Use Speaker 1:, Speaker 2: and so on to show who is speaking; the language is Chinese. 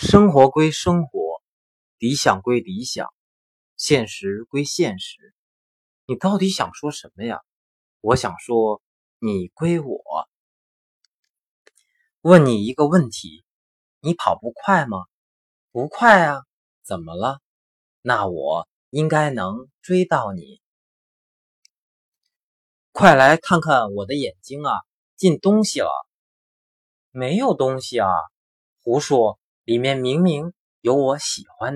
Speaker 1: 生活归生活，理想归理想，现实归现实。你到底想说什么呀？我想说，你归我。问你一个问题：你跑步快吗？不快啊。怎么了？那我应该能追到你。快来看看我的眼睛啊！进东西了。没有东西啊！胡说。里面明明有我喜欢。